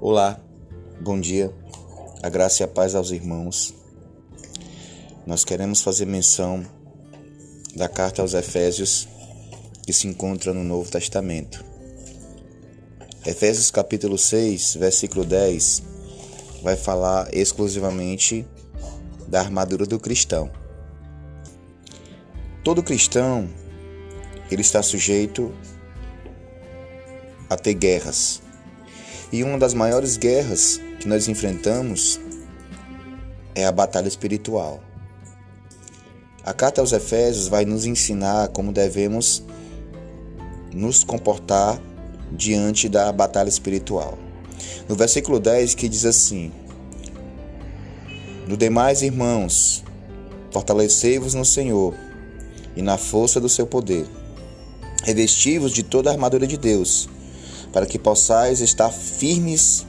Olá, bom dia, a graça e a paz aos irmãos. Nós queremos fazer menção da carta aos Efésios que se encontra no Novo Testamento. Efésios capítulo 6, versículo 10, vai falar exclusivamente da armadura do cristão. Todo cristão ele está sujeito a ter guerras e uma das maiores guerras que nós enfrentamos é a batalha espiritual. A carta aos Efésios vai nos ensinar como devemos nos comportar diante da batalha espiritual. No versículo 10 que diz assim: No demais, irmãos, fortalecei-vos no Senhor e na força do seu poder. Revesti-vos de toda a armadura de Deus para que possais estar firmes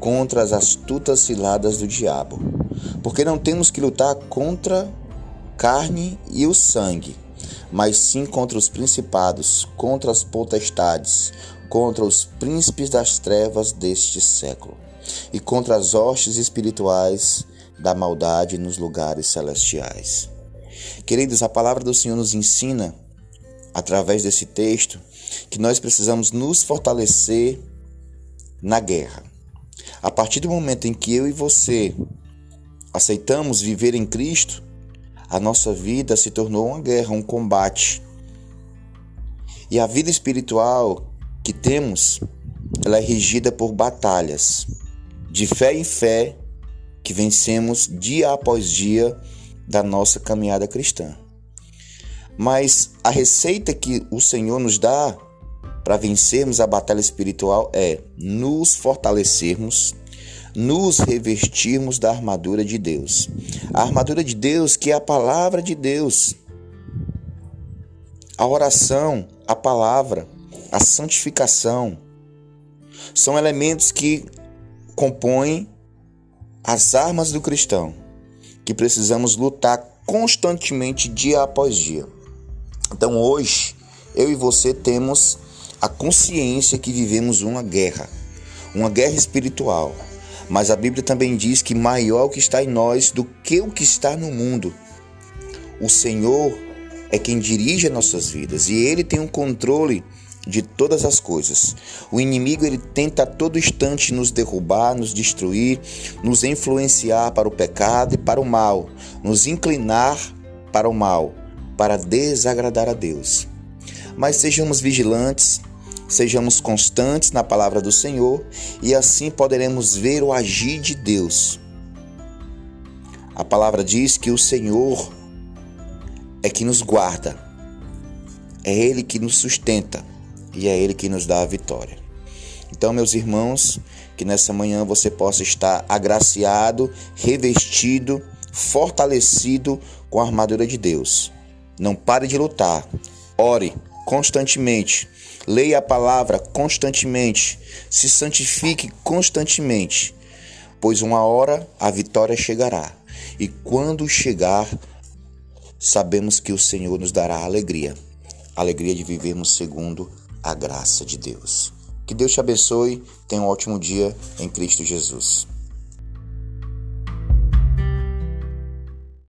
contra as astutas ciladas do diabo. Porque não temos que lutar contra carne e o sangue, mas sim contra os principados, contra as potestades, contra os príncipes das trevas deste século e contra as hostes espirituais da maldade nos lugares celestiais. Queridos, a palavra do Senhor nos ensina, através desse texto, que nós precisamos nos fortalecer na guerra. A partir do momento em que eu e você aceitamos viver em Cristo, a nossa vida se tornou uma guerra, um combate. E a vida espiritual que temos, ela é regida por batalhas, de fé em fé, que vencemos dia após dia da nossa caminhada cristã. Mas a receita que o Senhor nos dá para vencermos a batalha espiritual é nos fortalecermos, nos revestirmos da armadura de Deus. A armadura de Deus, que é a palavra de Deus. A oração, a palavra, a santificação são elementos que compõem as armas do cristão, que precisamos lutar constantemente dia após dia. Então hoje, eu e você temos a consciência que vivemos uma guerra, uma guerra espiritual. Mas a Bíblia também diz que maior o que está em nós do que o que está no mundo. O Senhor é quem dirige as nossas vidas e ele tem o um controle de todas as coisas. O inimigo ele tenta a todo instante nos derrubar, nos destruir, nos influenciar para o pecado e para o mal, nos inclinar para o mal, para desagradar a Deus. Mas sejamos vigilantes, Sejamos constantes na palavra do Senhor e assim poderemos ver o agir de Deus. A palavra diz que o Senhor é que nos guarda, é Ele que nos sustenta e é Ele que nos dá a vitória. Então, meus irmãos, que nessa manhã você possa estar agraciado, revestido, fortalecido com a armadura de Deus. Não pare de lutar, ore constantemente Leia a palavra constantemente, se santifique constantemente, pois uma hora a vitória chegará. E quando chegar, sabemos que o Senhor nos dará alegria, alegria de vivermos segundo a graça de Deus. Que Deus te abençoe, tenha um ótimo dia em Cristo Jesus.